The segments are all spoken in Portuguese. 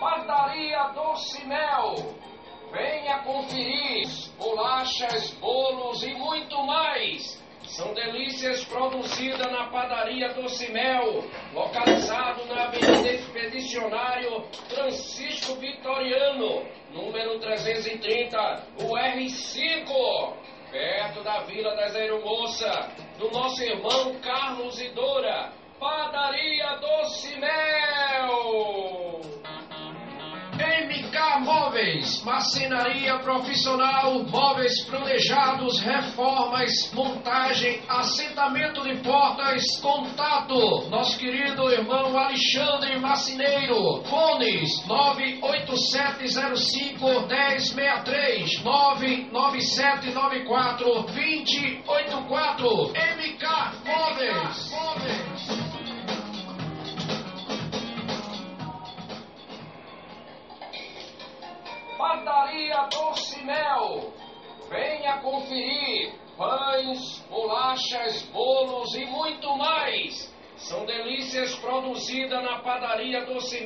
Padaria Doce Mel. Venha conferir bolachas, bolos e muito mais. São delícias produzidas na Padaria Doce Mel, localizado na Avenida Expedicionário Francisco Vitoriano, número 330, o R5, perto da Vila das Aeromoças, do nosso irmão Carlos Idora. Padaria Doce Mel. MK Móveis, marcenaria profissional, móveis planejados, reformas, montagem, assentamento de portas, contato, nosso querido irmão Alexandre Marceneiro, fones 98705 1063, 99794 2084, MK Móveis. Padaria Doce. Venha conferir pães, bolachas, bolos e muito mais. São delícias produzidas na Padaria Doce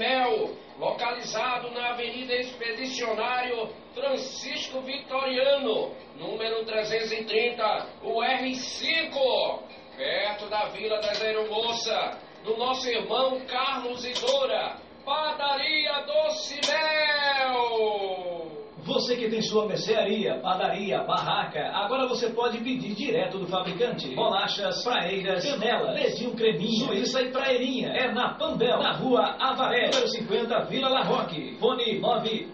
localizado na Avenida Expedicionário Francisco Vitoriano, número 330, o R5, perto da Vila das Aeromoças, do nosso irmão Carlos Idora. Padaria Doce Mel. Você que tem sua mercearia, padaria, barraca, agora você pode pedir direto do fabricante. Bolachas, praeiras, canela, ledinho creminho, suíça e praeirinha. É na Pandel, na rua Avaré, número 50, Vila La Roque. Fone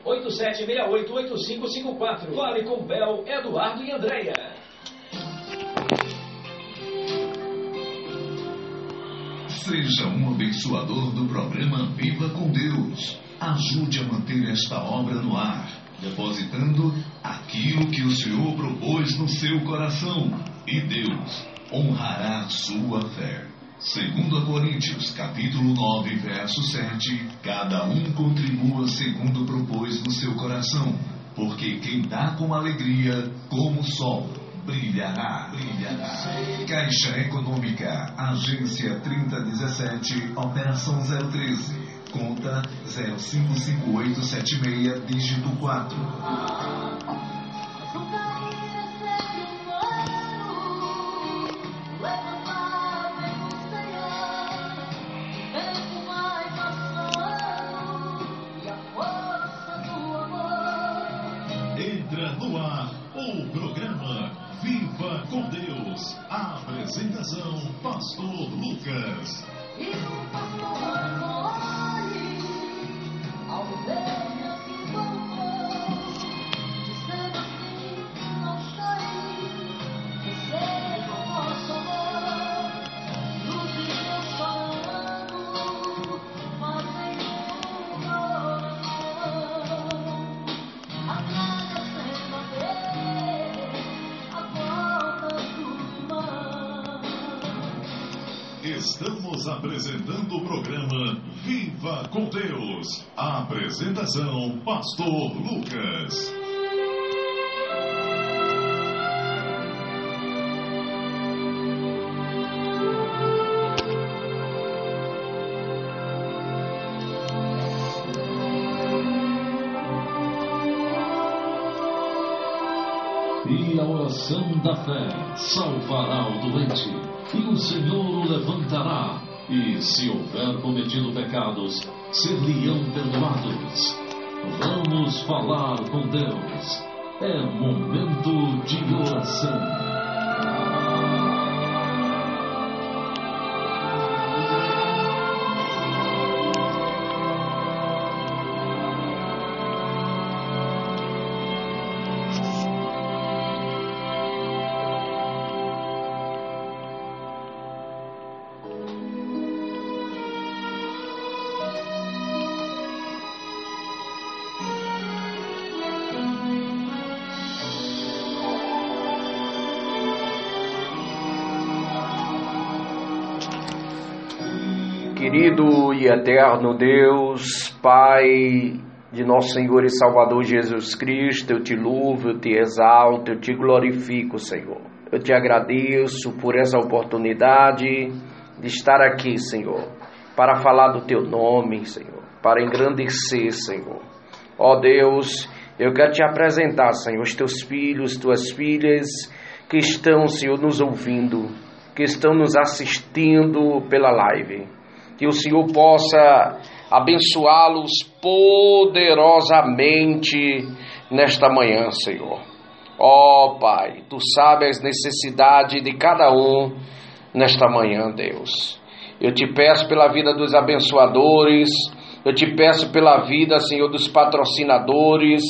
987688554. Fale com Bel, Eduardo e Andréia. Seja um abençoador do programa Viva com Deus. Ajude a manter esta obra no ar, depositando aquilo que o Senhor propôs no seu coração. E Deus honrará sua fé. Segundo Coríntios, capítulo 9, verso 7, cada um contribua segundo propôs no seu coração, porque quem dá com alegria, como o sol, brilhará, brilhará. Caixa Econômica, Agência 3017, Operação 013, conta 055876, dígito 4. Apresentação, Pastor Lucas. E o pastor com Deus. A apresentação, Pastor Lucas. E a oração da fé salvará o doente, e o Senhor o levantará, e se houver cometido pecados, ser-lhe-ão perdoados. Vamos falar com Deus. É momento de oração. Eterno Deus, Pai de nosso Senhor e Salvador Jesus Cristo, eu te louvo, eu te exalto, eu te glorifico, Senhor. Eu te agradeço por essa oportunidade de estar aqui, Senhor, para falar do teu nome, Senhor. para engrandecer, Senhor. Ó Deus, eu quero te apresentar, Senhor, os teus filhos, tuas filhas que estão, Senhor, nos ouvindo, que estão nos assistindo pela live. Que o Senhor possa abençoá-los poderosamente nesta manhã, Senhor. Ó Pai, tu sabes as necessidades de cada um nesta manhã, Deus. Eu te peço pela vida dos abençoadores, eu te peço pela vida, Senhor, dos patrocinadores,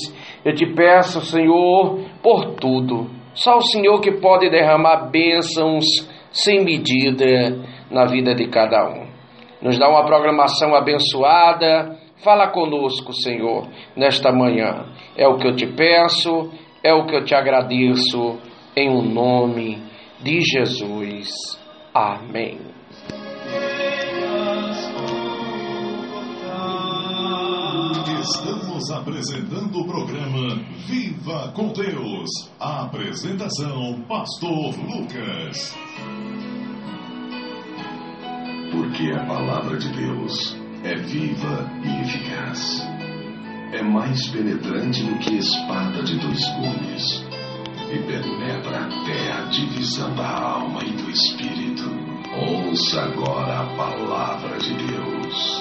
eu te peço, Senhor, por tudo. Só o Senhor que pode derramar bênçãos sem medida na vida de cada um. Nos dá uma programação abençoada. Fala conosco, Senhor, nesta manhã. É o que eu te peço, é o que eu te agradeço, em o um nome de Jesus. Amém. Estamos apresentando o programa Viva com Deus. A apresentação, Pastor Lucas. Porque a palavra de Deus é viva e eficaz. É mais penetrante do que espada de dois gumes e penetra até a divisão da alma e do espírito. Ouça agora a palavra de Deus.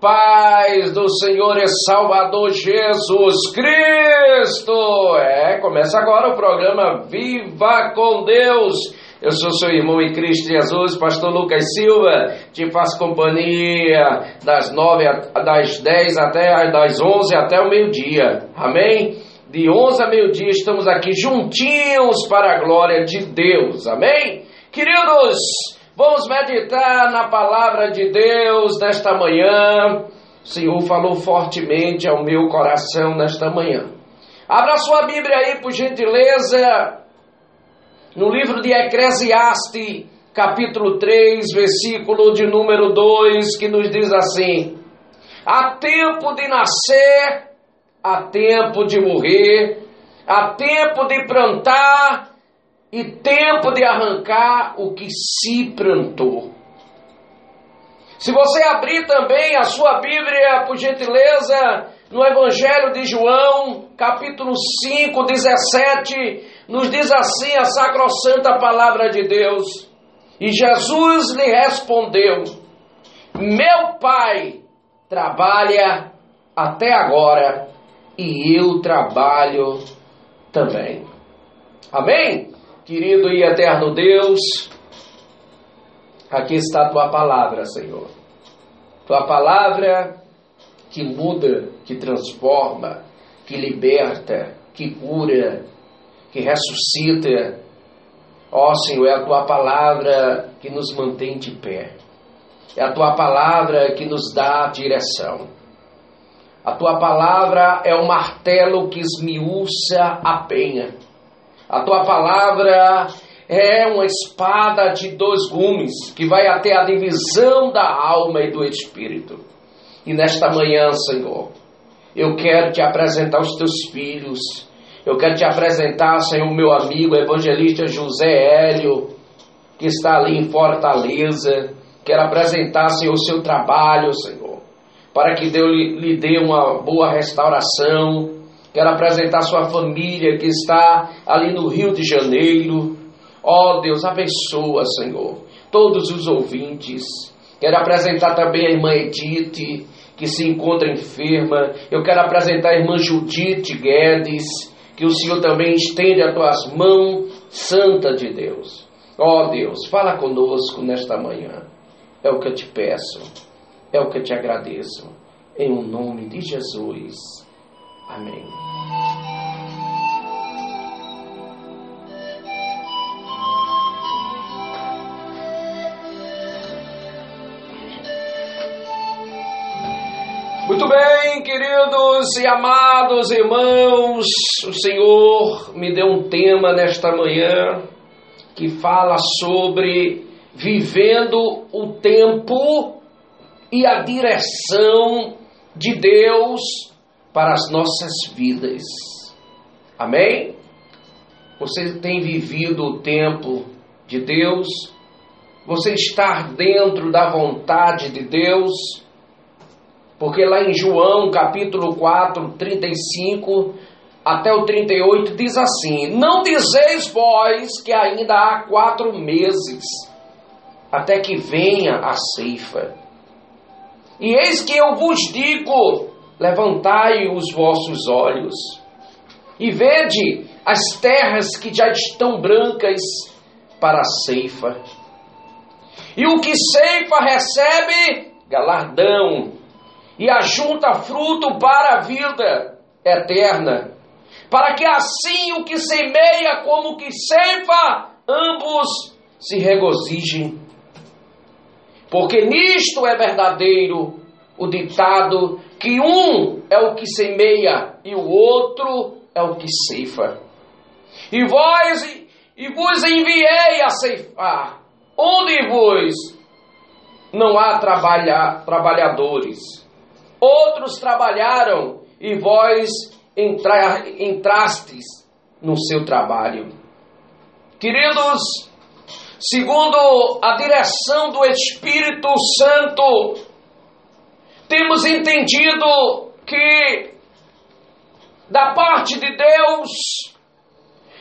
Paz do Senhor e Salvador Jesus Cristo. É, começa agora o programa Viva com Deus. Eu sou seu irmão em Cristo Jesus, pastor Lucas Silva, te faço companhia das nove, das dez até das onze até o meio-dia. Amém? De onze a meio-dia estamos aqui juntinhos para a glória de Deus. Amém? Queridos, vamos meditar na palavra de Deus nesta manhã. O Senhor falou fortemente ao meu coração nesta manhã. Abra sua Bíblia aí, por gentileza, no livro de Eclesiastes, capítulo 3, versículo de número 2, que nos diz assim: Há tempo de nascer, há tempo de morrer, há tempo de plantar e tempo de arrancar o que se plantou. Se você abrir também a sua Bíblia, por gentileza, no Evangelho de João, capítulo 5, 17, nos diz assim a sacrossanta palavra de Deus. E Jesus lhe respondeu: Meu Pai trabalha até agora e eu trabalho também. Amém? Querido e eterno Deus, aqui está a tua palavra, Senhor. Tua palavra que muda, que transforma, que liberta, que cura, que ressuscita. Ó Senhor, é a tua palavra que nos mantém de pé. É a tua palavra que nos dá direção. A tua palavra é o martelo que esmiuça a penha. A tua palavra é uma espada de dois gumes que vai até a divisão da alma e do espírito. E nesta manhã, Senhor, eu quero te apresentar os teus filhos. Eu quero te apresentar, Senhor, meu amigo evangelista José Hélio, que está ali em Fortaleza. Quero apresentar, Senhor, o seu trabalho, Senhor, para que Deus lhe, lhe dê uma boa restauração, Quero apresentar sua família que está ali no Rio de Janeiro. Ó oh, Deus, abençoa, Senhor, todos os ouvintes. Quero apresentar também a irmã Edith, que se encontra enferma. Eu quero apresentar a irmã Judite Guedes, que o Senhor também estende as tuas mãos, Santa de Deus. Ó oh, Deus, fala conosco nesta manhã. É o que eu te peço, é o que eu te agradeço. Em o nome de Jesus. Amém. Muito bem, queridos e amados irmãos, o Senhor me deu um tema nesta manhã que fala sobre vivendo o tempo e a direção de Deus para as nossas vidas. Amém? Você tem vivido o tempo de Deus? Você está dentro da vontade de Deus? Porque lá em João, capítulo 4, 35 até o 38, diz assim: Não dizeis vós que ainda há quatro meses, até que venha a ceifa. E eis que eu vos digo: levantai os vossos olhos, e vede as terras que já estão brancas para a ceifa. E o que ceifa recebe galardão e ajunta fruto para a vida eterna, para que assim o que semeia como o que ceifa, ambos se regozijem. Porque nisto é verdadeiro o ditado que um é o que semeia e o outro é o que ceifa. E vós e vos enviei a ceifar, onde vos não há trabalha, trabalhadores. Outros trabalharam e vós entra, entrastes no seu trabalho. Queridos, segundo a direção do Espírito Santo, temos entendido que da parte de Deus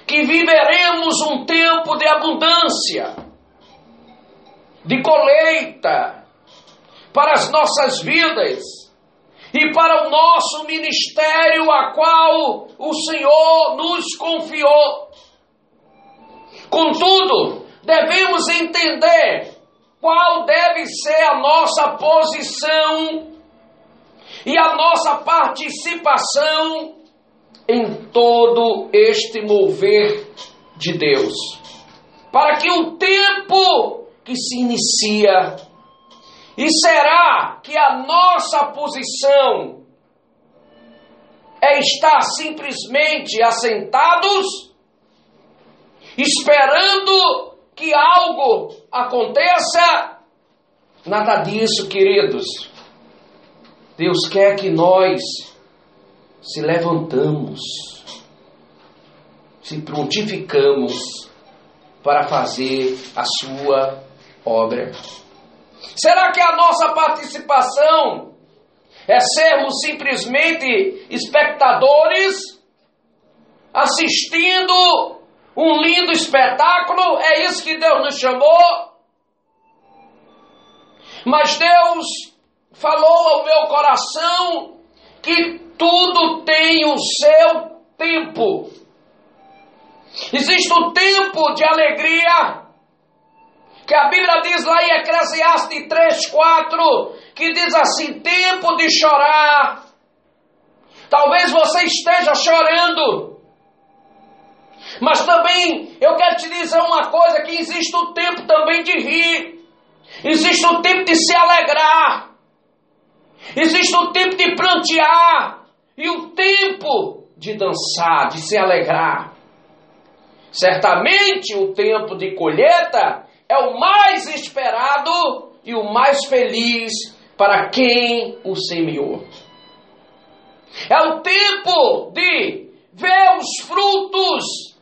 que viveremos um tempo de abundância, de colheita para as nossas vidas e para o nosso ministério a qual o Senhor nos confiou. Contudo, devemos entender qual deve ser a nossa posição e a nossa participação em todo este mover de Deus. Para que o tempo que se inicia, e será que a nossa posição é estar simplesmente assentados, esperando que algo aconteça? Nada disso, queridos. Deus quer que nós se levantamos, se prontificamos para fazer a sua obra. Será que a nossa participação é sermos simplesmente espectadores, assistindo um lindo espetáculo? É isso que Deus nos chamou? Mas Deus falou ao meu coração que tudo tem o seu tempo. Existe o tempo de alegria, que a Bíblia diz lá em Eclesiastes 3, 4, que diz assim: tempo de chorar. Talvez você esteja chorando, mas também eu quero te dizer uma coisa: que existe o tempo também de rir, existe o tempo de se alegrar, existe o tempo de plantear e o tempo de dançar, de se alegrar. Certamente o tempo de colheita é o mais esperado e o mais feliz para quem o semeou. É o tempo de ver os frutos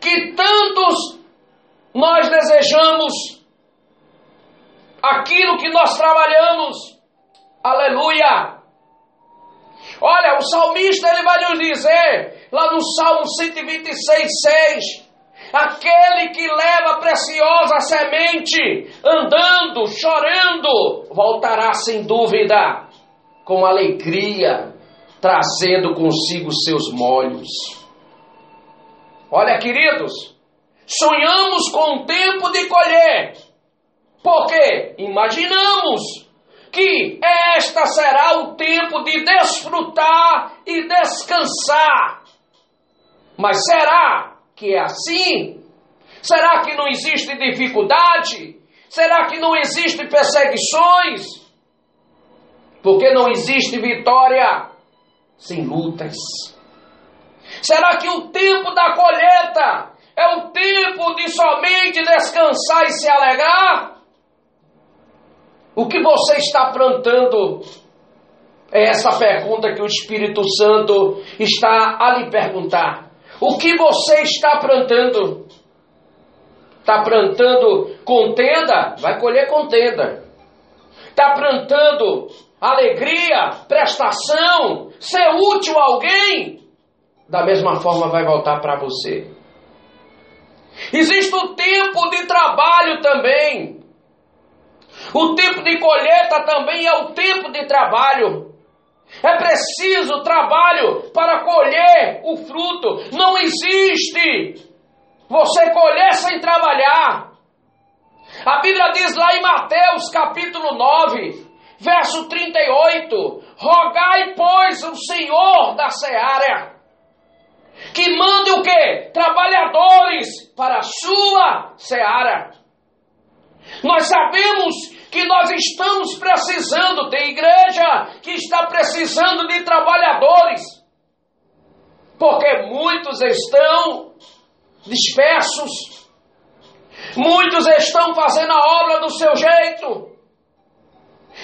que tantos nós desejamos, aquilo que nós trabalhamos. Aleluia! Olha, o salmista ele vai nos dizer, lá no Salmo 126, 6, aquele que leva a preciosa semente, andando, chorando, voltará sem dúvida, com alegria, trazendo consigo seus molhos. Olha, queridos, sonhamos com o tempo de colher, porque imaginamos que esta será o tempo de desfrutar e descansar. Mas será que é assim? Será que não existe dificuldade? Será que não existe perseguições? Porque não existe vitória sem lutas? Será que o tempo da colheita é o tempo de somente descansar e se alegrar? O que você está plantando? É essa pergunta que o Espírito Santo está a lhe perguntar. O que você está plantando? Está plantando contenda? Vai colher contenda. Está plantando alegria, prestação, ser útil a alguém? Da mesma forma vai voltar para você. Existe o tempo de trabalho também. O tempo de colheita também é o tempo de trabalho. É preciso trabalho para colher o fruto. Não existe você colher sem trabalhar. A Bíblia diz lá em Mateus capítulo 9, verso 38: Rogai, pois, o Senhor da seara, que mande o que? Trabalhadores para a sua seara. Nós sabemos que nós estamos precisando, tem igreja que está precisando de trabalhadores, porque muitos estão dispersos, muitos estão fazendo a obra do seu jeito,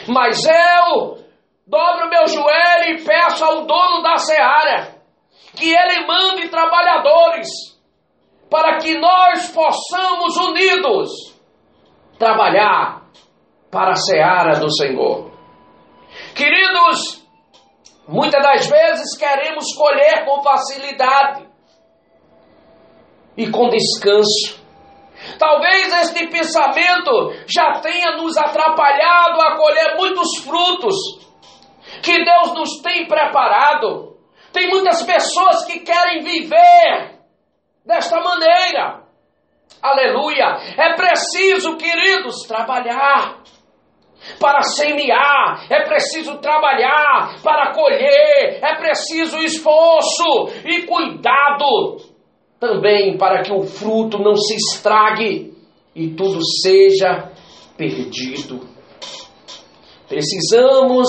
mas eu dobro meu joelho e peço ao dono da seara que ele mande trabalhadores para que nós possamos unidos trabalhar para a seara do Senhor. Queridos, muitas das vezes queremos colher com facilidade e com descanso. Talvez este pensamento já tenha nos atrapalhado a colher muitos frutos que Deus nos tem preparado. Tem muitas pessoas que querem viver desta maneira. Aleluia! É preciso, queridos, trabalhar para semear, é preciso trabalhar para colher, é preciso esforço e cuidado também para que o fruto não se estrague e tudo seja perdido. Precisamos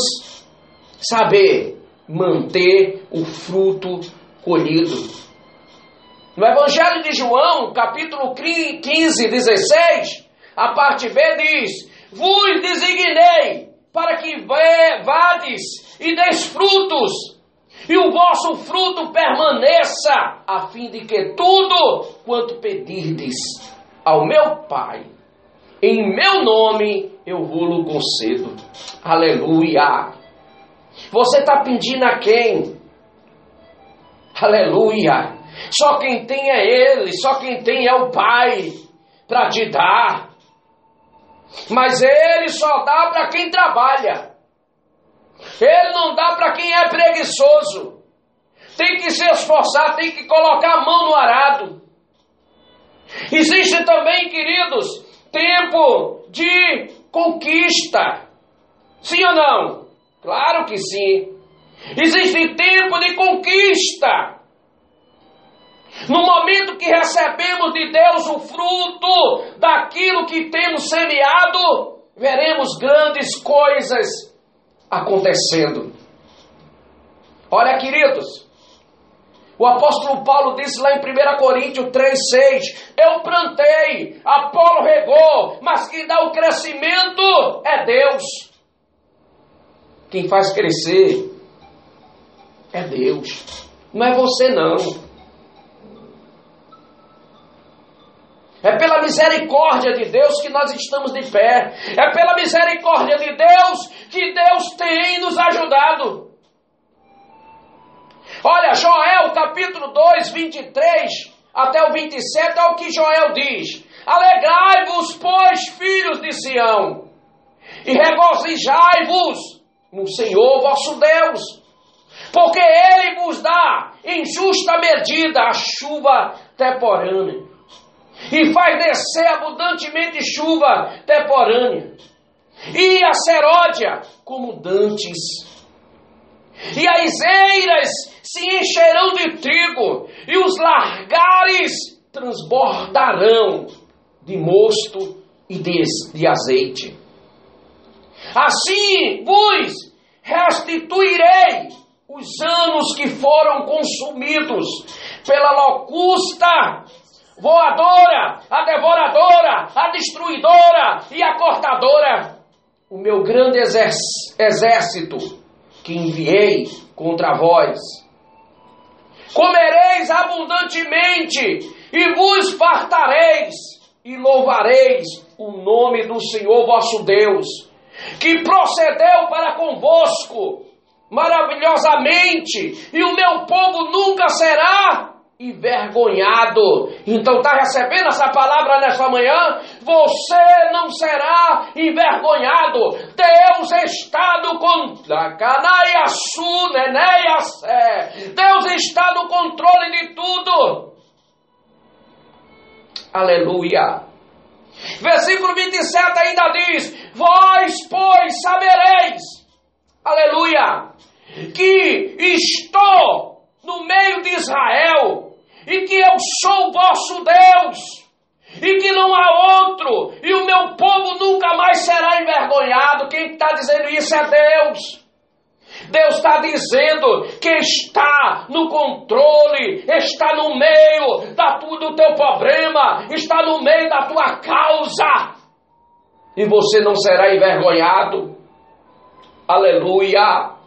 saber manter o fruto colhido. No Evangelho de João, capítulo 15, 16, a parte B diz: Vos designei para que vades e deis frutos, e o vosso fruto permaneça, a fim de que tudo quanto pedirdes ao meu Pai, em meu nome eu vou-lo concedo. Aleluia! Você está pedindo a quem? Aleluia! Só quem tem é Ele, só quem tem é o Pai para te dar. Mas Ele só dá para quem trabalha. Ele não dá para quem é preguiçoso. Tem que se esforçar, tem que colocar a mão no arado. Existe também, queridos, tempo de conquista. Sim ou não? Claro que sim. Existe tempo de conquista. No momento que recebemos de Deus o fruto daquilo que temos semeado, veremos grandes coisas acontecendo. Olha, queridos, o apóstolo Paulo disse lá em 1 Coríntios 3,6: Eu plantei, Apolo regou, mas quem dá o crescimento é Deus. Quem faz crescer é Deus, não é você não. É pela misericórdia de Deus que nós estamos de pé. É pela misericórdia de Deus que Deus tem nos ajudado. Olha, Joel capítulo 2, 23 até o 27 é o que Joel diz: Alegrai-vos, pois, filhos de Sião, e regozijai-vos no Senhor vosso Deus, porque Ele vos dá em justa medida a chuva temporânea e faz descer abundantemente chuva temporânea, e a seródia como dantes. E as eiras se encherão de trigo, e os largares transbordarão de mosto e de, de azeite. Assim vos restituirei os anos que foram consumidos pela locusta voadora, a devoradora, a destruidora e a cortadora, o meu grande exército que enviei contra vós. Comereis abundantemente e vos fartareis e louvareis o nome do Senhor vosso Deus, que procedeu para convosco maravilhosamente, e o meu povo nunca será envergonhado. Então está recebendo essa palavra nessa manhã? Você não será envergonhado. Deus está no controle. Deus está no controle de tudo. Aleluia. Versículo 27 ainda diz: Vós, pois, sabereis, aleluia, que estou no meio de Israel e que eu sou vosso Deus e que não há outro e o meu povo nunca mais será envergonhado. Quem está dizendo isso é Deus. Deus está dizendo que está no controle, está no meio da tu, do teu problema, está no meio da tua causa. E você não será envergonhado. Aleluia.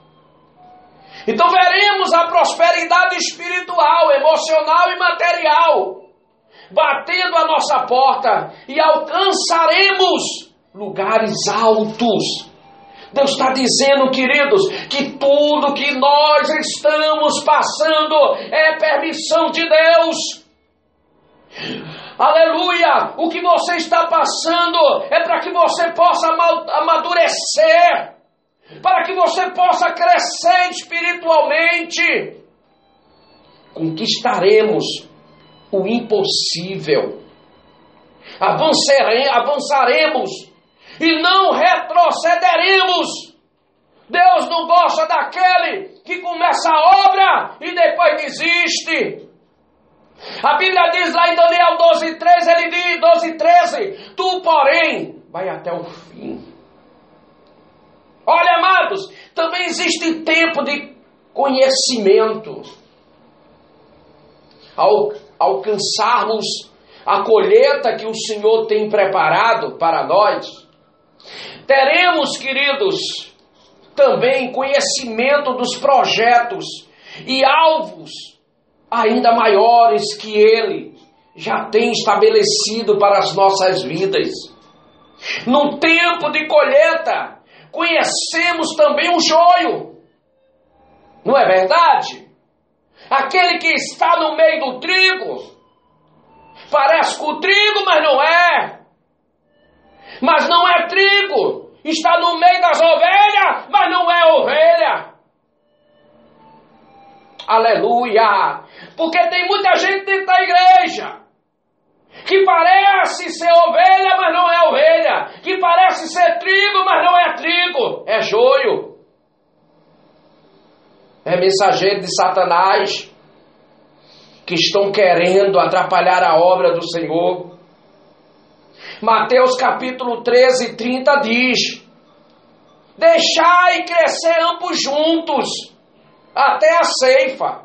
Então veremos a prosperidade espiritual, emocional e material batendo a nossa porta e alcançaremos lugares altos. Deus está dizendo, queridos, que tudo que nós estamos passando é permissão de Deus. Aleluia! O que você está passando é para que você possa amadurecer, para que você possa crescer espiritualmente. Conquistaremos o impossível. avançaremos e não retrocederemos. Deus não gosta daquele que começa a obra e depois desiste. A Bíblia diz lá em Daniel 12, 13, ele diz, 12, 13, tu, porém, vai até o fim. Olha, amados, também existe tempo de conhecimento. Ao alcançarmos a colheita que o Senhor tem preparado para nós, teremos, queridos, também conhecimento dos projetos e alvos ainda maiores que Ele já tem estabelecido para as nossas vidas. No tempo de colheita, conhecemos também o joio, não é verdade? Aquele que está no meio do trigo, parece com o trigo, mas não é. Mas não é trigo, está no meio das ovelhas, mas não é ovelha. Aleluia! Porque tem muita gente dentro da igreja que parece ser ovelha, mas não é ovelha, que parece ser trigo, mas não é trigo, é joio. É mensageiro de Satanás que estão querendo atrapalhar a obra do Senhor. Mateus capítulo 13, 30 diz: Deixai crescer ambos juntos até a ceifa.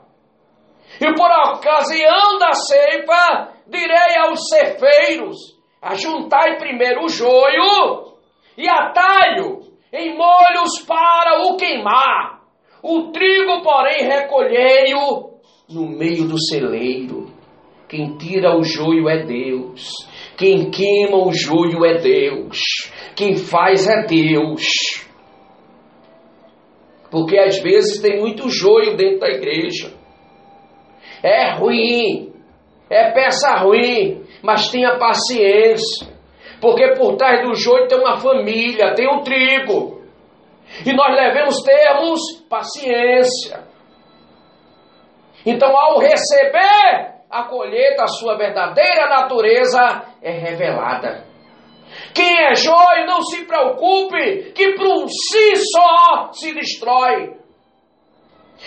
E por ocasião da ceifa, direi aos cefeiros: ajuntai primeiro o joio e atalho em molhos para o queimar. O trigo, porém, recolhei-o no meio do celeiro. Quem tira o joio é Deus. Quem queima o joio é Deus. Quem faz é Deus. Porque às vezes tem muito joio dentro da igreja. É ruim, é peça ruim, mas tenha paciência. Porque por trás do joio tem uma família, tem um trigo. E nós devemos termos paciência. Então, ao receber a colheita, a sua verdadeira natureza é revelada. Quem é joio, não se preocupe, que por si só se destrói.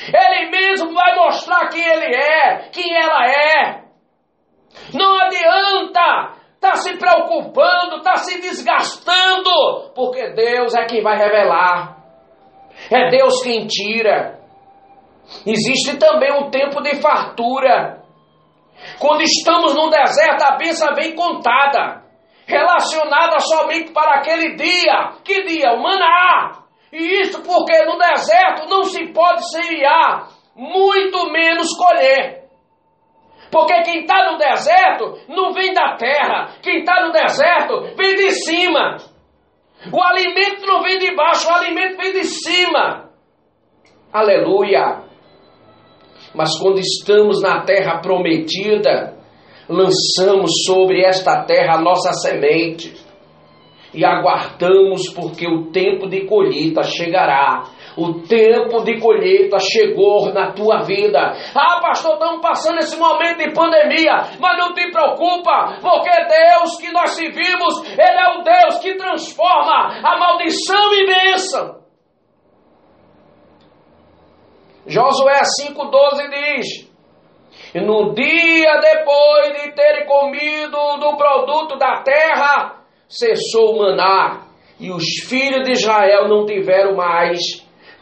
Ele mesmo vai mostrar quem ele é, quem ela é. Não adianta tá se preocupando, tá se desgastando, porque Deus é quem vai revelar. É Deus quem tira. Existe também um tempo de fartura. Quando estamos no deserto, a bênção vem contada, relacionada somente para aquele dia. Que dia? O maná. E isso porque no deserto não se pode semear, muito menos colher. Porque quem está no deserto não vem da terra, quem está no deserto vem de cima. O alimento não vem de baixo, o alimento vem de cima. Aleluia. Mas quando estamos na terra prometida, lançamos sobre esta terra a nossa semente e aguardamos porque o tempo de colheita chegará. O tempo de colheita chegou na tua vida. Ah, pastor, estamos passando esse momento de pandemia, mas não te preocupa, porque Deus que nós servimos, Ele é o Deus que transforma a maldição em bênção. Josué 5,12 diz: E no dia depois de terem comido do produto da terra, cessou o maná, e os filhos de Israel não tiveram mais.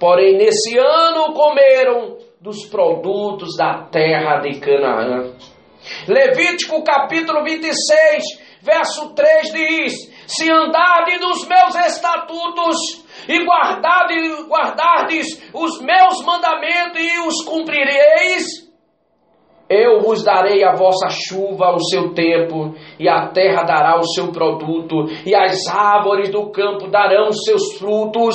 Porém, nesse ano comeram dos produtos da terra de Canaã. Levítico capítulo 26, verso 3 diz: Se andardes nos meus estatutos e guardardes, guardardes os meus mandamentos e os cumprireis, eu vos darei a vossa chuva ao seu tempo, e a terra dará o seu produto, e as árvores do campo darão seus frutos,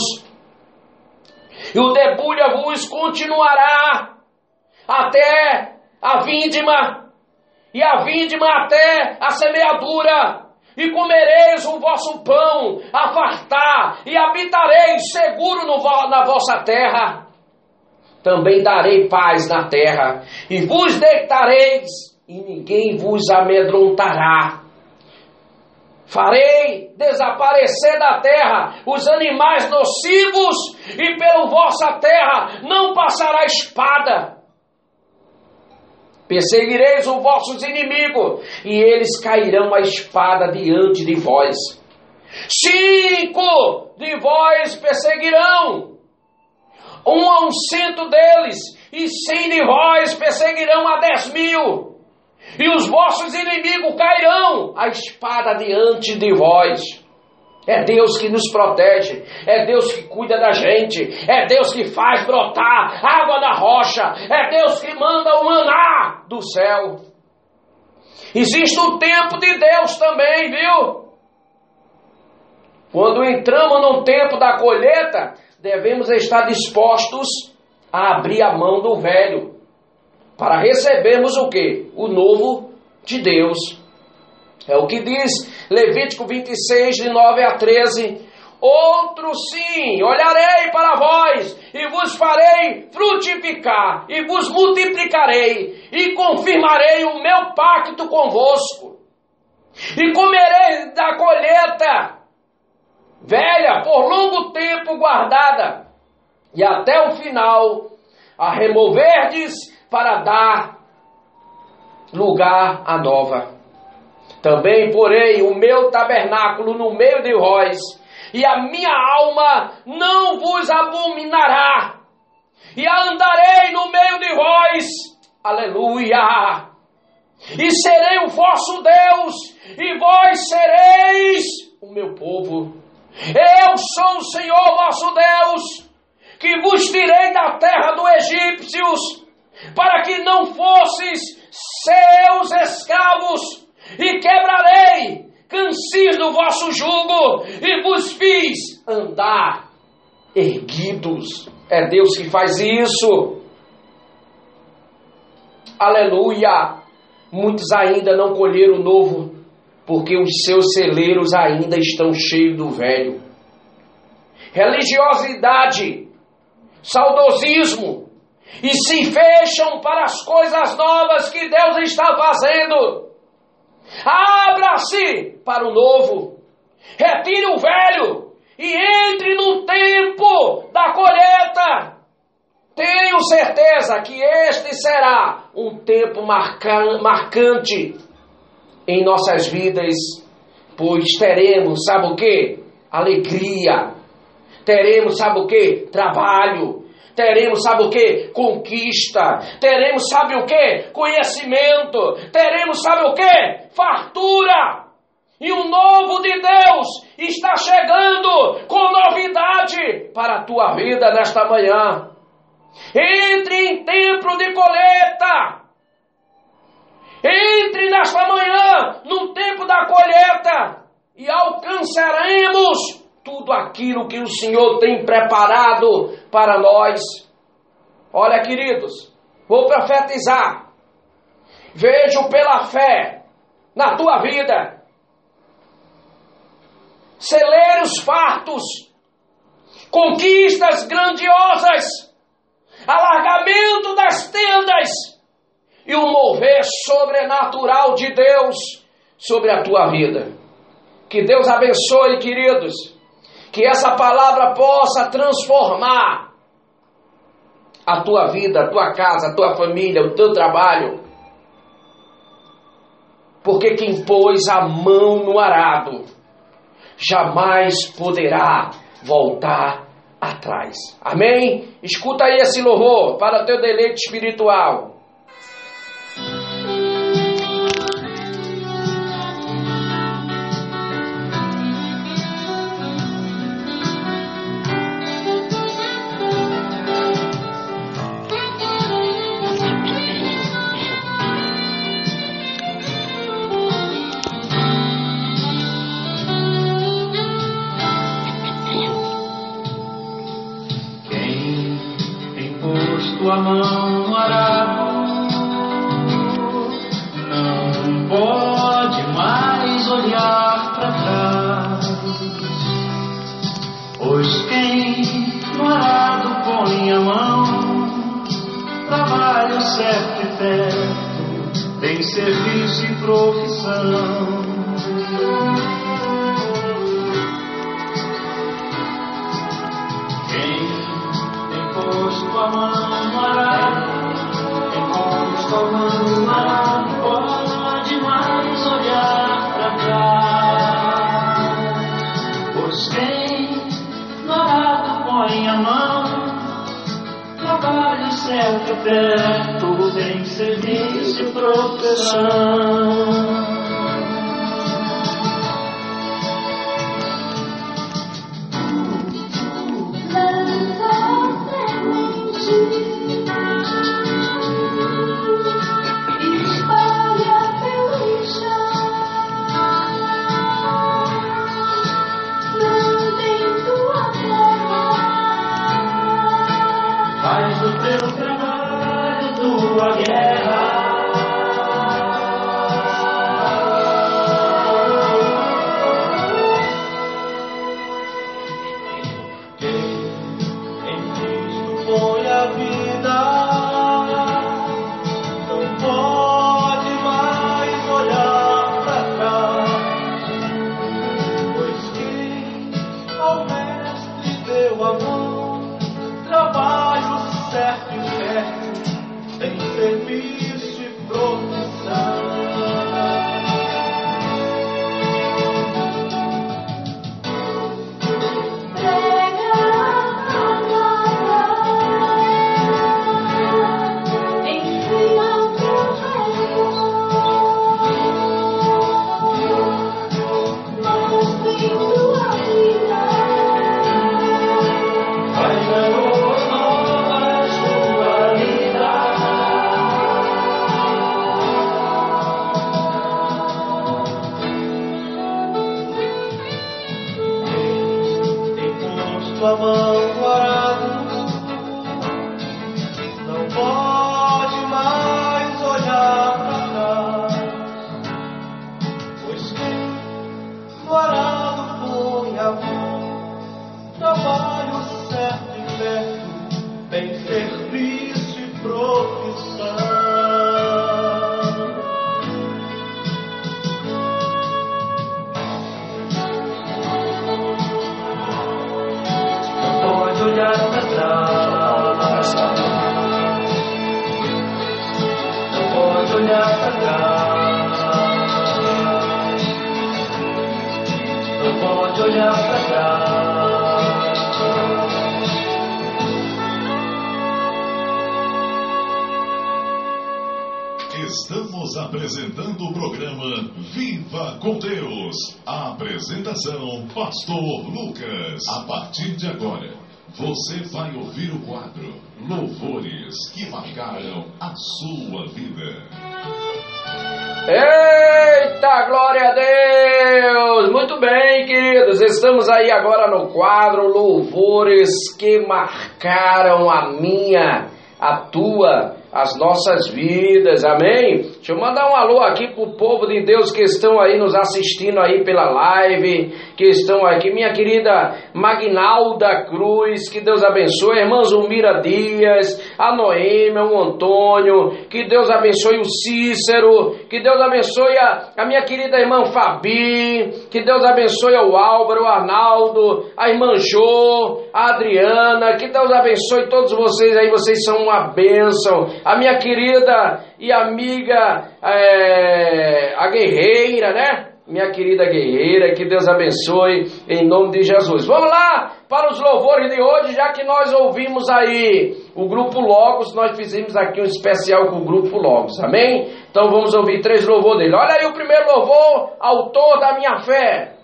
e o debulha vos continuará até a vindima, e a vindima até a semeadura, e comereis o vosso pão a fartar, e habitareis seguro no, na vossa terra. Também darei paz na terra, e vos deitareis, e ninguém vos amedrontará. Farei desaparecer da terra os animais nocivos, e pela vossa terra não passará espada. Perseguireis os vossos inimigos, e eles cairão a espada diante de vós. Cinco de vós perseguirão, um a um cento deles, e cem de vós perseguirão a dez mil. E os vossos inimigos cairão a espada diante de vós. É Deus que nos protege, é Deus que cuida da gente, é Deus que faz brotar água da rocha, é Deus que manda o maná do céu. Existe o tempo de Deus também, viu? Quando entramos no tempo da colheita, devemos estar dispostos a abrir a mão do velho para recebermos o que? O novo de Deus. É o que diz Levítico 26, de 9 a 13. Outro sim, olharei para vós, e vos farei frutificar, e vos multiplicarei, e confirmarei o meu pacto convosco. E comereis da colheita velha, por longo tempo guardada, e até o final a removerdes para dar lugar à nova. Também porei o meu tabernáculo no meio de vós, e a minha alma não vos abominará, e andarei no meio de vós, aleluia, e serei o vosso Deus, e vós sereis o meu povo. Eu sou o Senhor vosso Deus, que vos tirei da terra dos egípcios, para que não fosses seus escravos, e quebrarei cansis do vosso jugo, e vos fiz andar erguidos. É Deus que faz isso. Aleluia! Muitos ainda não colheram o novo, porque os seus celeiros ainda estão cheios do velho. Religiosidade, saudosismo, e se fecham para as coisas novas que Deus está fazendo. Abra-se para o novo, retire o velho e entre no tempo da colheita. Tenho certeza que este será um tempo marca marcante em nossas vidas, pois teremos, sabe o que? Alegria. Teremos, sabe o que? Trabalho. Teremos, sabe o que? Conquista. Teremos, sabe o que? Conhecimento. Teremos, sabe o que? Fartura. E o novo de Deus está chegando com novidade para a tua vida nesta manhã. Entre em tempo de colheita. Entre nesta manhã no tempo da colheita e alcançaremos tudo aquilo que o Senhor tem preparado para nós. Olha, queridos, vou profetizar. Vejo pela fé na tua vida celeiros fartos, conquistas grandiosas, alargamento das tendas e um mover sobrenatural de Deus sobre a tua vida. Que Deus abençoe, queridos. Que essa palavra possa transformar a tua vida, a tua casa, a tua família, o teu trabalho. Porque quem pôs a mão no arado jamais poderá voltar atrás. Amém? Escuta aí esse louvor para o teu deleite espiritual. Posto a mão no arado não pode mais olhar para trás. Pois quem no arado põe a mão, trabalho certo e perto, tem serviço e profissão. Certo perto, tem serviço e profissão. Você vai ouvir o quadro Louvores que marcaram a sua vida. Eita, glória a Deus! Muito bem, queridos, estamos aí agora no quadro Louvores que marcaram a minha, a tua, as nossas vidas, amém? Deixa eu mandar um alô aqui pro povo de Deus que estão aí nos assistindo aí pela live, que estão aqui, minha querida Magnalda Cruz, que Deus abençoe, irmã Zulmira Dias, a Noêmia, o Antônio, que Deus abençoe o Cícero, que Deus abençoe a, a minha querida irmã Fabi, que Deus abençoe o Álvaro, o Arnaldo, a irmã Jô, a Adriana, que Deus abençoe todos vocês aí, vocês são uma bênção. A minha querida e amiga, é, a guerreira, né? Minha querida guerreira, que Deus abençoe em nome de Jesus. Vamos lá para os louvores de hoje, já que nós ouvimos aí o grupo Logos, nós fizemos aqui um especial com o grupo Logos, amém? Então vamos ouvir três louvores dele. Olha aí o primeiro louvor, autor da minha fé.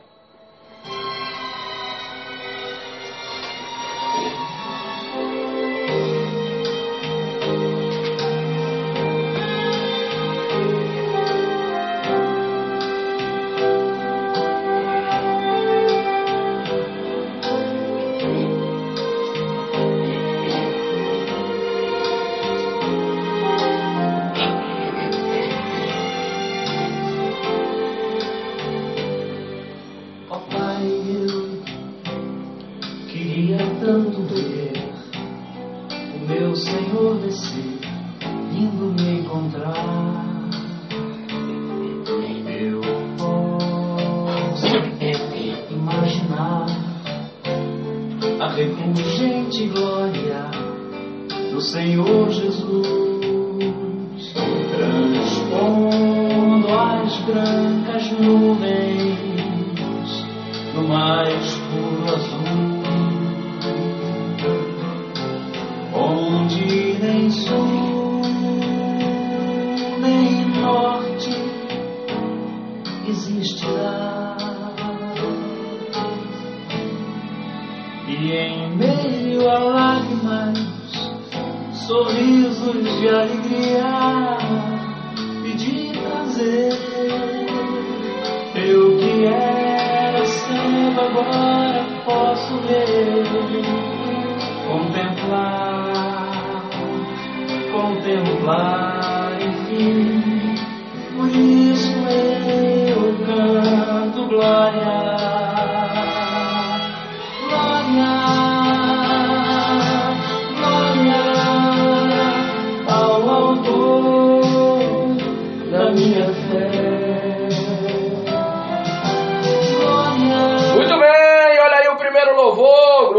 Sorrisos de alegria e de prazer. Eu que era cego agora posso ver, contemplar, contemplar, enfim. Por isso eu canto glória,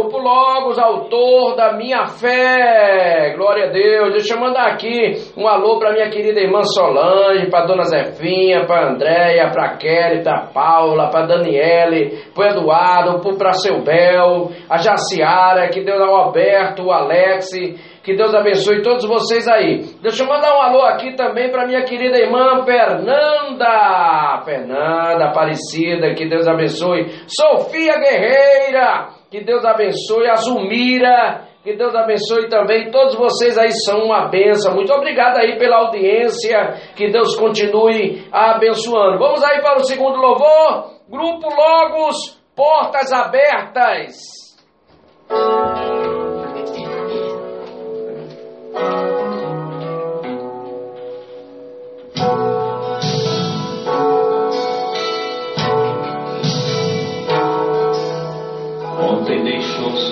Grupo Logos, autor da minha fé. Glória a Deus. Deixa eu mandar aqui um alô para minha querida irmã Solange, para dona Zefinha, para Andréia, para Kelly, para Paula, para Daniele, para Eduardo, para seu Bel, a Jaciara, que Deus ao Alberto, o Alex, que Deus abençoe todos vocês aí. Deixa eu mandar um alô aqui também para minha querida irmã Fernanda. Fernanda Aparecida, que Deus abençoe. Sofia Guerreira, que Deus abençoe. A Zumira, que Deus abençoe também. Todos vocês aí são uma benção. Muito obrigado aí pela audiência. Que Deus continue abençoando. Vamos aí para o segundo louvor. Grupo Logos, Portas Abertas.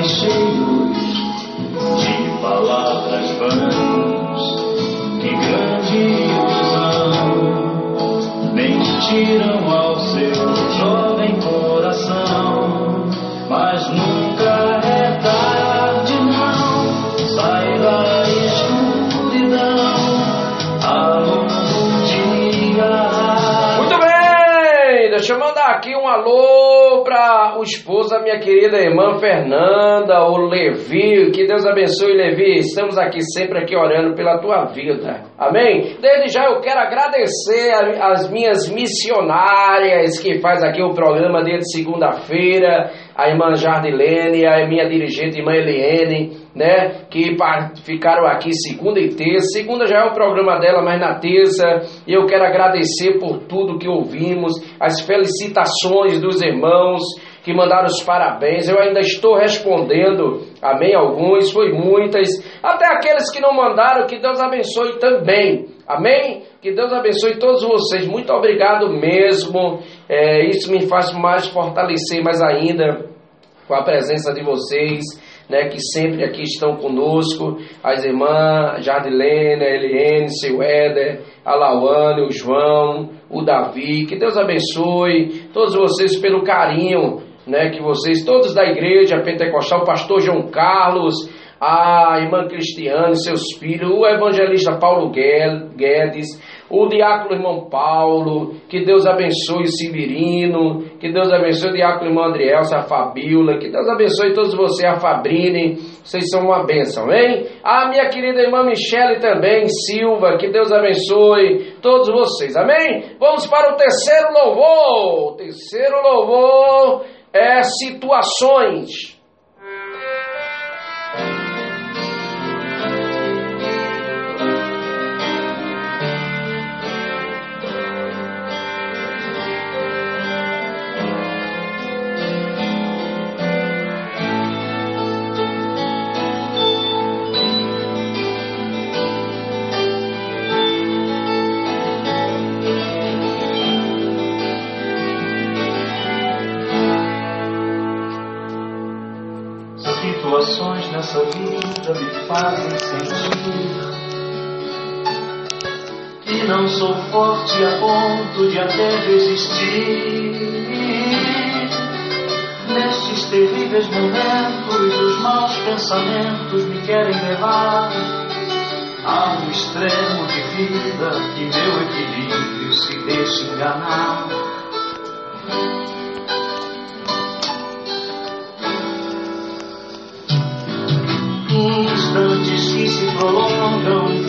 cheios de palavras vãs que grande ilusão mentiram ao seu jovem coração, mas nunca é tarde não, sai da escuridão, a luz dia. Muito bem, deixa eu mandar aqui um alô para o esposo da minha querida irmã Fernanda, o Levi, que Deus abençoe, Levi, estamos aqui sempre aqui orando pela tua vida, amém? Desde já eu quero agradecer as minhas missionárias que faz aqui o programa desde segunda-feira, a irmã Jardilene, a minha dirigente irmã Eliene, né, que ficaram aqui segunda e terça. Segunda já é o programa dela, mas na terça eu quero agradecer por tudo que ouvimos, as felicitações dos irmãos que mandaram os parabéns. Eu ainda estou respondendo, amém, alguns, foi muitas, até aqueles que não mandaram, que Deus abençoe também. Amém? Que Deus abençoe todos vocês. Muito obrigado mesmo. É, isso me faz mais fortalecer mais ainda com a presença de vocês, né, que sempre aqui estão conosco, as irmãs Jardilene, a Eliane, seu Éder, a o João, o Davi, que Deus abençoe todos vocês pelo carinho, né, que vocês, todos da igreja pentecostal, o pastor João Carlos, a irmã Cristiane, seus filhos, o evangelista Paulo Guedes, o diácono irmão Paulo, que Deus abençoe o Severino, que Deus abençoe o diácono irmão Adrielsa, a Fabíola, que Deus abençoe todos vocês, a Fabrine, vocês são uma bênção, hein? A minha querida irmã Michele também, Silva, que Deus abençoe todos vocês, amém? Vamos para o terceiro louvor, o terceiro louvor é. Situações forte a ponto de até resistir. Nestes terríveis momentos, os maus pensamentos me querem levar a um extremo de vida que meu equilíbrio se deixa enganar. Instantes que se prolongam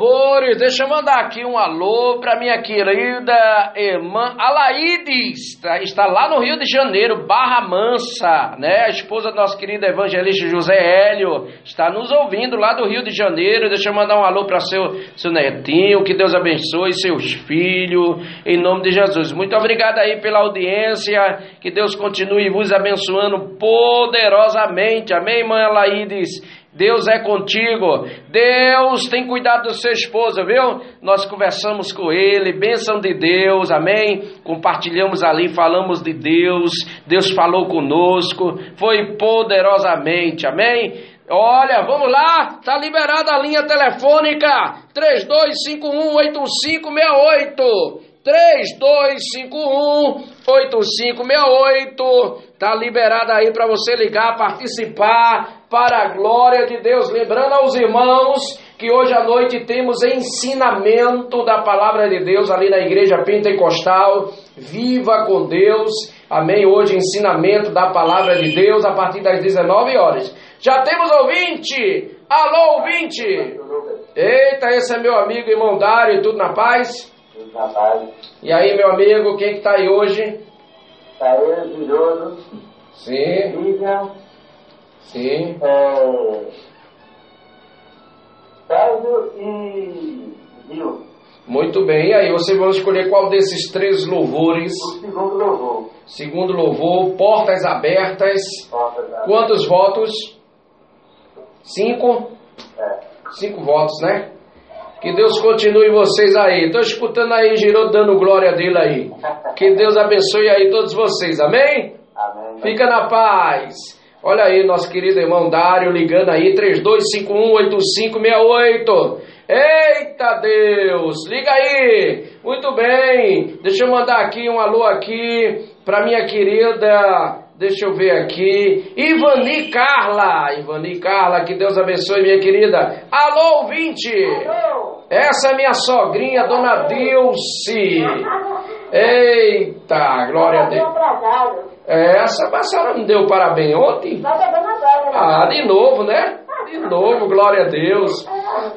louvores. Deixa eu mandar aqui um alô para minha querida irmã Alaides, tá- está lá no Rio de Janeiro, Barra Mansa, né? A esposa do nosso querido evangelista José Hélio está nos ouvindo lá do Rio de Janeiro. Deixa eu mandar um alô para seu seu netinho, que Deus abençoe seus filhos, em nome de Jesus. Muito obrigado aí pela audiência, que Deus continue vos abençoando poderosamente. Amém, irmã Alaides? Deus é contigo. Deus tem cuidado do seu esposo, viu? Nós conversamos com ele, bênção de Deus, amém? Compartilhamos ali, falamos de Deus. Deus falou conosco, foi poderosamente, amém? Olha, vamos lá, tá liberada a linha telefônica 32518568. 3251-8568. Tá liberado aí para você ligar, participar para a glória de Deus. Lembrando aos irmãos que hoje à noite temos ensinamento da palavra de Deus ali na igreja pentecostal. Viva com Deus. Amém? Hoje, ensinamento da palavra de Deus a partir das 19 horas. Já temos ouvinte! Alô, ouvinte! Eita, esse é meu amigo irmão Dário, tudo na paz? E aí, meu amigo, quem que tá aí hoje? tá eu, Girodo, Sim, Vivian, sim. é, Sérgio e Gil. Muito bem. E aí, vocês vão escolher qual desses três louvores? O segundo louvor. Segundo louvor, portas abertas. Nossa, já. Quantos votos? Cinco? É. Cinco votos, né? Que Deus continue vocês aí. Estou escutando aí, girou dando glória dele aí. Que Deus abençoe aí todos vocês, amém? Amém. Fica na paz. Olha aí, nosso querido irmão Dário ligando aí, 32518568. Eita Deus, liga aí. Muito bem. Deixa eu mandar aqui um alô aqui para minha querida, deixa eu ver aqui, Ivani Carla. Ivani Carla, que Deus abençoe minha querida. Alô, ouvinte. Essa é minha sogrinha, dona Dilce. Eita, glória a Deus. Essa a senhora não deu parabéns ontem? Agora, né? Ah, de novo, né? De novo, glória a Deus.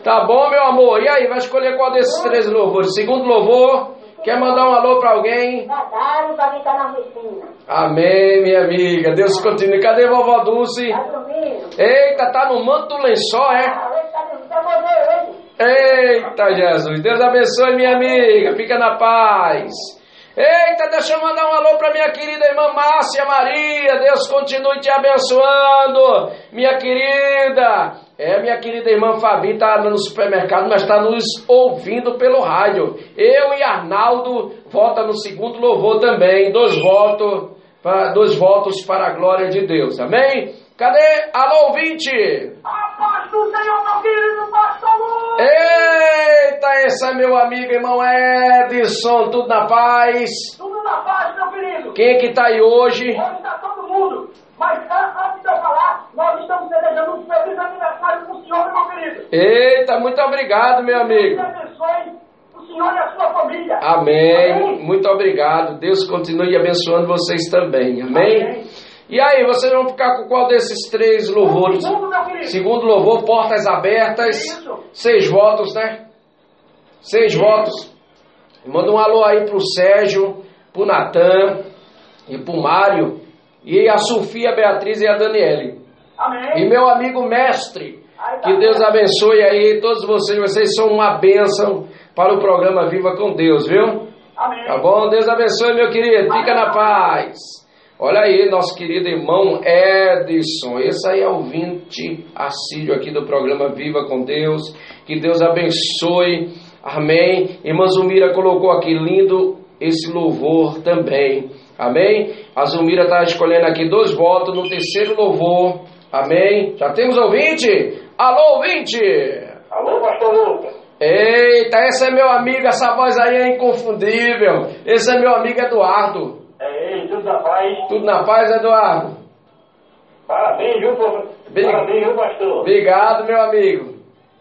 Tá bom, meu amor. E aí, vai escolher qual desses três louvores? Segundo louvor, quer mandar um alô pra alguém? Quem tá na oficina. Amém, minha amiga. Deus continue. Cadê vovó Dulce? Tá dormindo? Eita, tá no manto do lençol, é? Ah, hoje tá dormindo. Tá morrendo hoje. Eita, Jesus. Deus abençoe, minha amiga. Fica na paz. Eita, deixa eu mandar um alô para minha querida irmã Márcia Maria. Deus continue te abençoando, minha querida. É, minha querida irmã Fabi está no supermercado, mas está nos ouvindo pelo rádio. Eu e Arnaldo vota no segundo louvor também. Dois votos, para, dois votos para a glória de Deus. Amém? Cadê? Alô, ouvinte? A paz do Senhor, meu querido pastor. Eita, esse é meu amigo, irmão Edson, tudo na paz? Tudo na paz, meu querido. Quem é que tá aí hoje? Hoje está todo mundo. Mas an- antes de eu falar, nós estamos desejando um feliz aniversário pro senhor, meu querido. Eita, muito obrigado, meu amigo. Deus abençoe o senhor e a sua família. Amém. Muito obrigado. Deus continue abençoando vocês também. Amém? E aí, vocês vão ficar com qual desses três louvores? Segundo. Segundo louvor, portas abertas. Isso. Seis votos, né? Seis votos. Manda um alô aí pro Sérgio, pro Natan e pro Mário. E a Sofia, a Beatriz e a Daniele. Amém. E meu amigo mestre, Aí tá que Deus abençoe aí todos vocês. Vocês são uma bênção para o programa Viva com Deus, viu? Amém. Tá bom? Deus abençoe, meu querido. Fica na paz. Olha aí, nosso querido irmão Edson. Esse aí é o 20 assíduo aqui do programa Viva com Deus. Que Deus abençoe. Amém. Irmã Zumira colocou aqui lindo esse louvor também. Amém. A Zumira está escolhendo aqui dois votos no terceiro louvor. Amém. Já temos ouvinte? Alô, ouvinte! Alô, pastor Lucas. Eita, esse é meu amigo, essa voz aí é inconfundível. Esse é meu amigo Eduardo. É ele, tudo da paz. Tudo na paz, Eduardo? Parabéns, viu, Bem- Parabéns, viu, pastor? Obrigado, meu amigo.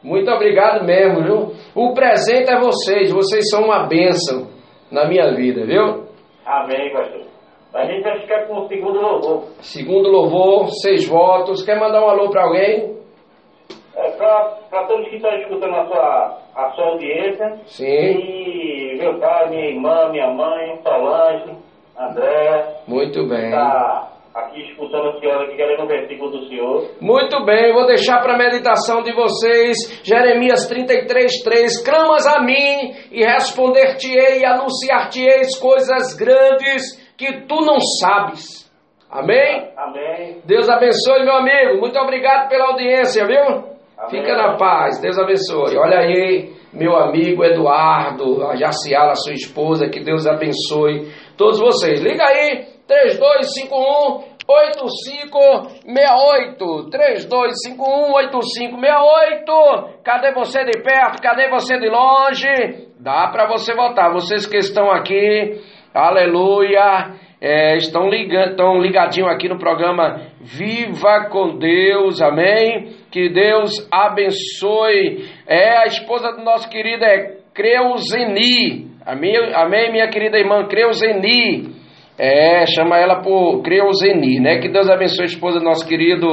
Muito obrigado mesmo, viu? O presente é vocês, vocês são uma bênção na minha vida, viu? Amém, pastor. A gente vai ficar com o segundo louvor. Segundo louvor, seis votos. Quer mandar um alô pra alguém? É, para todos que estão escutando a sua, a sua audiência. Sim. E meu pai, minha irmã, minha mãe, Solange, André, Muito bem. está aqui escutando a senhora que querendo o versículo do Senhor. Muito bem, vou deixar para meditação de vocês Jeremias 33, 3. Clamas a mim e responder-te-ei e anunciar-te-eis coisas grandes que tu não sabes. Amém? Amém. Deus abençoe, meu amigo. Muito obrigado pela audiência, viu? Fica na paz. Deus abençoe. Olha aí, meu amigo Eduardo, a Jaciala, sua esposa, que Deus abençoe todos vocês. Liga aí, 3251 8568 3251 8568 Cadê você de perto? Cadê você de longe? Dá para você votar. Vocês que estão aqui, aleluia, é, estão, ligando, estão ligadinhos aqui no programa Viva com Deus, amém? Que Deus abençoe. É a esposa do nosso querido é Creuzeni, amém, amém minha querida irmã Creuzeni. É, chama ela por Creuzeni, né? Que Deus abençoe a esposa do nosso querido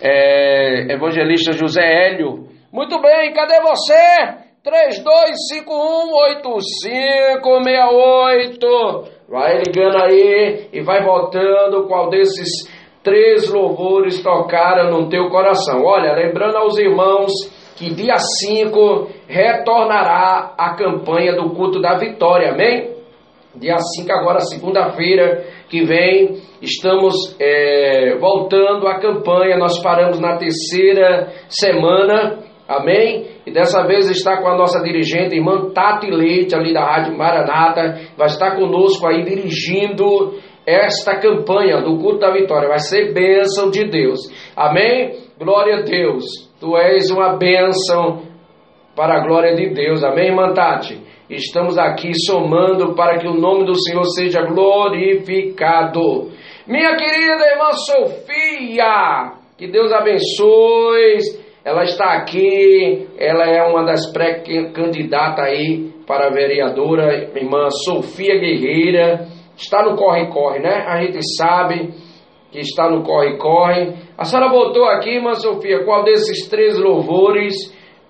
é, evangelista José Hélio. Muito bem, cadê você? 32518568. Vai ligando aí e vai voltando qual desses três louvores tocaram no teu coração. Olha, lembrando aos irmãos que dia 5 retornará a campanha do culto da vitória, amém? Dia 5 agora, segunda-feira que vem, estamos é, voltando à campanha, nós paramos na terceira semana, amém? E dessa vez está com a nossa dirigente, irmã Tati Leite, ali da Rádio Maranata, vai estar conosco aí dirigindo esta campanha do culto da vitória. Vai ser bênção de Deus. Amém? Glória a Deus. Tu és uma bênção para a glória de Deus. Amém, irmã Tati? Estamos aqui somando para que o nome do Senhor seja glorificado. Minha querida irmã Sofia, que Deus abençoe. Ela está aqui, ela é uma das pré-candidatas aí para a vereadora, irmã Sofia Guerreira está no corre-corre, né? A gente sabe que está no corre-corre. A senhora voltou aqui, irmã Sofia, qual desses três louvores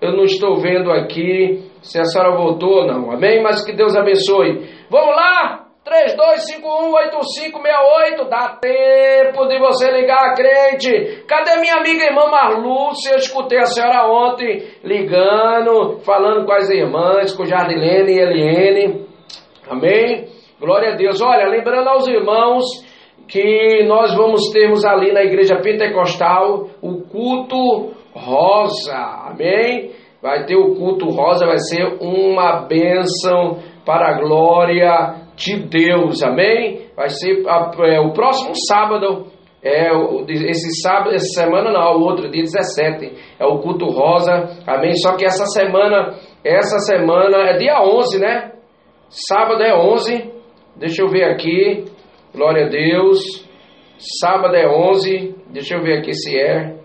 eu não estou vendo aqui se a senhora voltou ou não, amém? Mas que Deus abençoe. Vamos lá? 32518568, dá tempo de você ligar, crente. Cadê minha amiga irmã Marlúcia? Eu escutei a senhora ontem ligando, falando com as irmãs, com Jardilene e Eliene. Amém? Glória a Deus. Olha, lembrando aos irmãos que nós vamos termos ali na igreja pentecostal o culto rosa. Amém? Vai ter o culto rosa, vai ser uma bênção para a glória de Deus. Amém? Vai ser é, o próximo sábado. É, esse sábado, essa semana não, o outro dia 17, é o culto rosa, amém? Só que essa semana, essa semana é dia 11, né? Sábado é 11, Deixa eu ver aqui. Glória a Deus. Sábado é 11. Deixa eu ver aqui se é.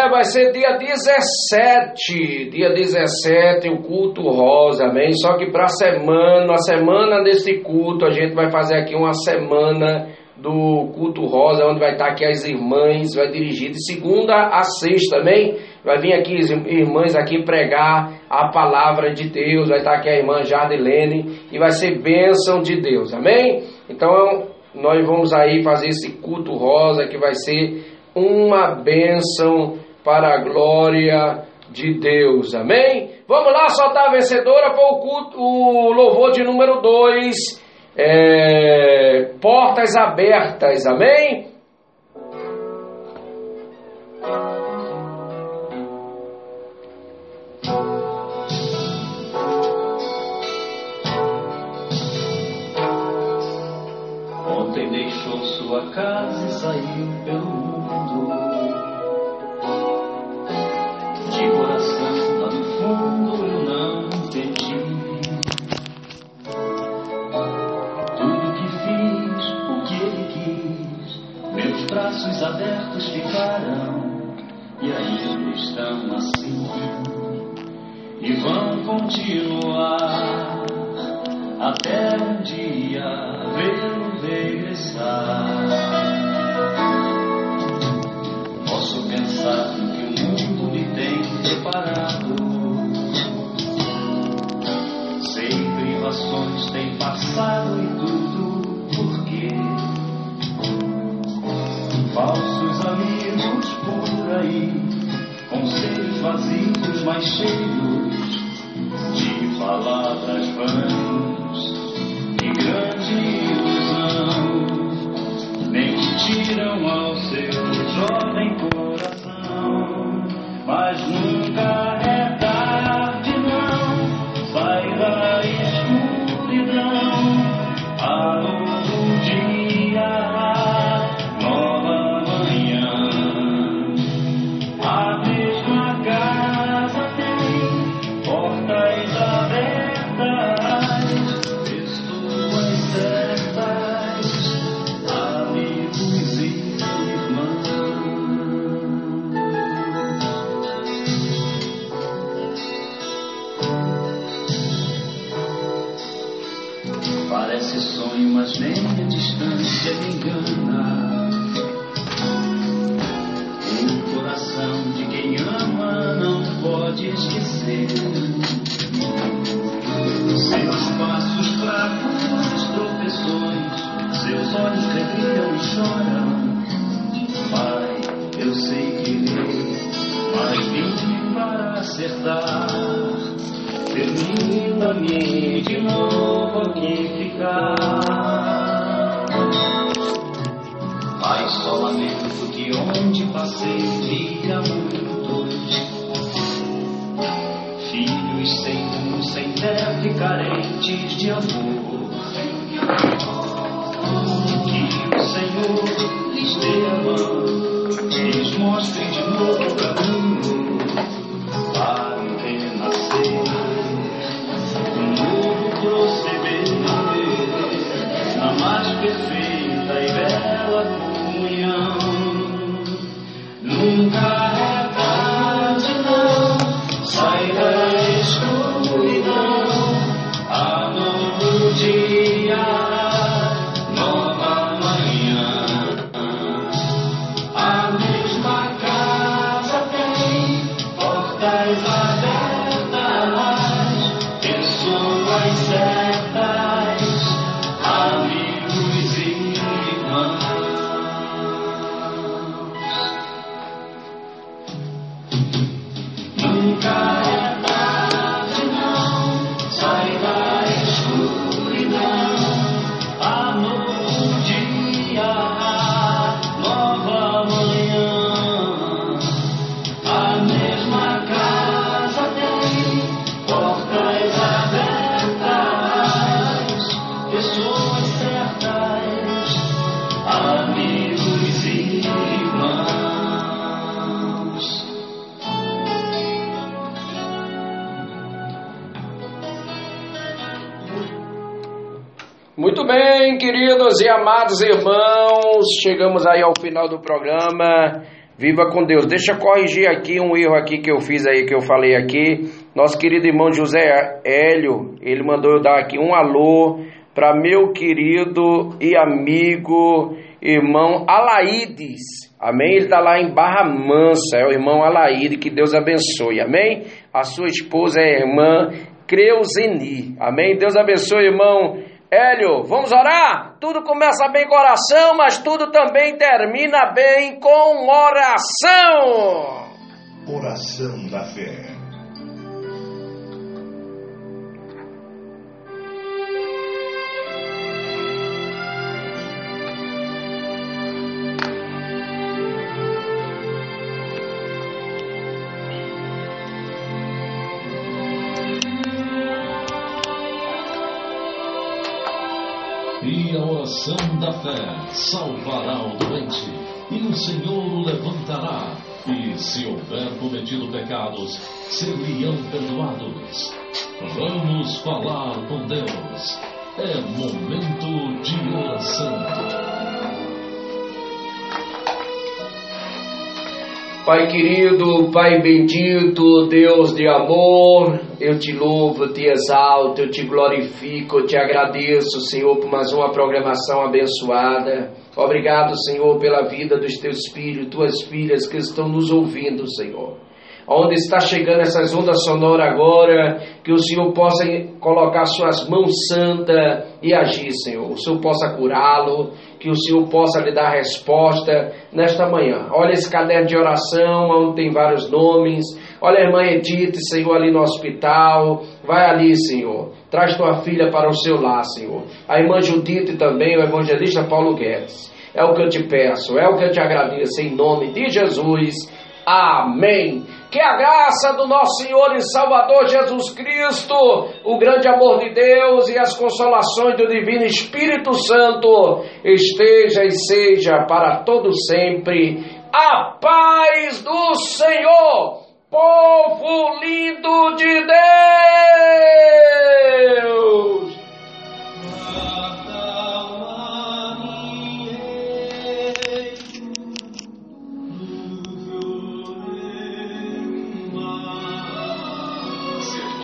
É, vai ser dia 17, dia 17, o culto rosa, amém? Só que para a semana, a semana desse culto, a gente vai fazer aqui uma semana do culto rosa, onde vai estar aqui as irmãs, vai dirigir de segunda a sexta, amém? Vai vir aqui as irmãs aqui pregar a palavra de Deus, vai estar aqui a irmã Jardelene e vai ser bênção de Deus, amém? Então, nós vamos aí fazer esse culto rosa que vai ser uma bênção para a glória de Deus. Amém? Vamos lá, soltar a vencedora para o, culto, o louvor de número 2. É, portas abertas. Amém? Ontem deixou sua casa e saiu E vão continuar até um dia vê-lo regressar. Posso pensar que o mundo me tem preparado. Sei privações têm passado e tudo porque falsos amigos por aí, conselhos vazios, mas cheios palavras vãs e grande ilusão. Mentiram ao seu jovem coração, mas nunca amados irmãos, chegamos aí ao final do programa. Viva com Deus. Deixa eu corrigir aqui um erro aqui que eu fiz aí, que eu falei aqui. Nosso querido irmão José Hélio, ele mandou eu dar aqui um alô para meu querido e amigo irmão Alaídes. Amém? Ele está lá em Barra Mansa, é o irmão Alaíde, que Deus abençoe. Amém? A sua esposa é a irmã Creuzeni. Amém? Deus abençoe, irmão Hélio, vamos orar? Tudo começa bem com oração, mas tudo também termina bem com oração. Oração da fé. A oração da fé salvará o doente, e o Senhor o levantará. E se houver cometido pecados, ser-lhe-ão perdoados. Vamos falar com Deus. É momento de oração. Pai querido, Pai bendito, Deus de amor, eu te louvo, te exalto, eu te glorifico, eu te agradeço, Senhor, por mais uma programação abençoada. Obrigado, Senhor, pela vida dos teus filhos, tuas filhas que estão nos ouvindo, Senhor. Onde está chegando essas ondas sonoras agora, que o Senhor possa colocar suas mãos santas e agir, Senhor. O Senhor possa curá-lo, que o Senhor possa lhe dar resposta nesta manhã. Olha esse caderno de oração, onde tem vários nomes. Olha a irmã Edith, Senhor, ali no hospital. Vai ali, Senhor. Traz tua filha para o seu lar, Senhor. A irmã Judite também, o evangelista Paulo Guedes. É o que eu te peço, é o que eu te agradeço, em nome de Jesus. Amém. Que a graça do nosso Senhor e Salvador Jesus Cristo, o grande amor de Deus e as consolações do Divino Espírito Santo esteja e seja para todo sempre. A paz do Senhor, povo lindo de Deus!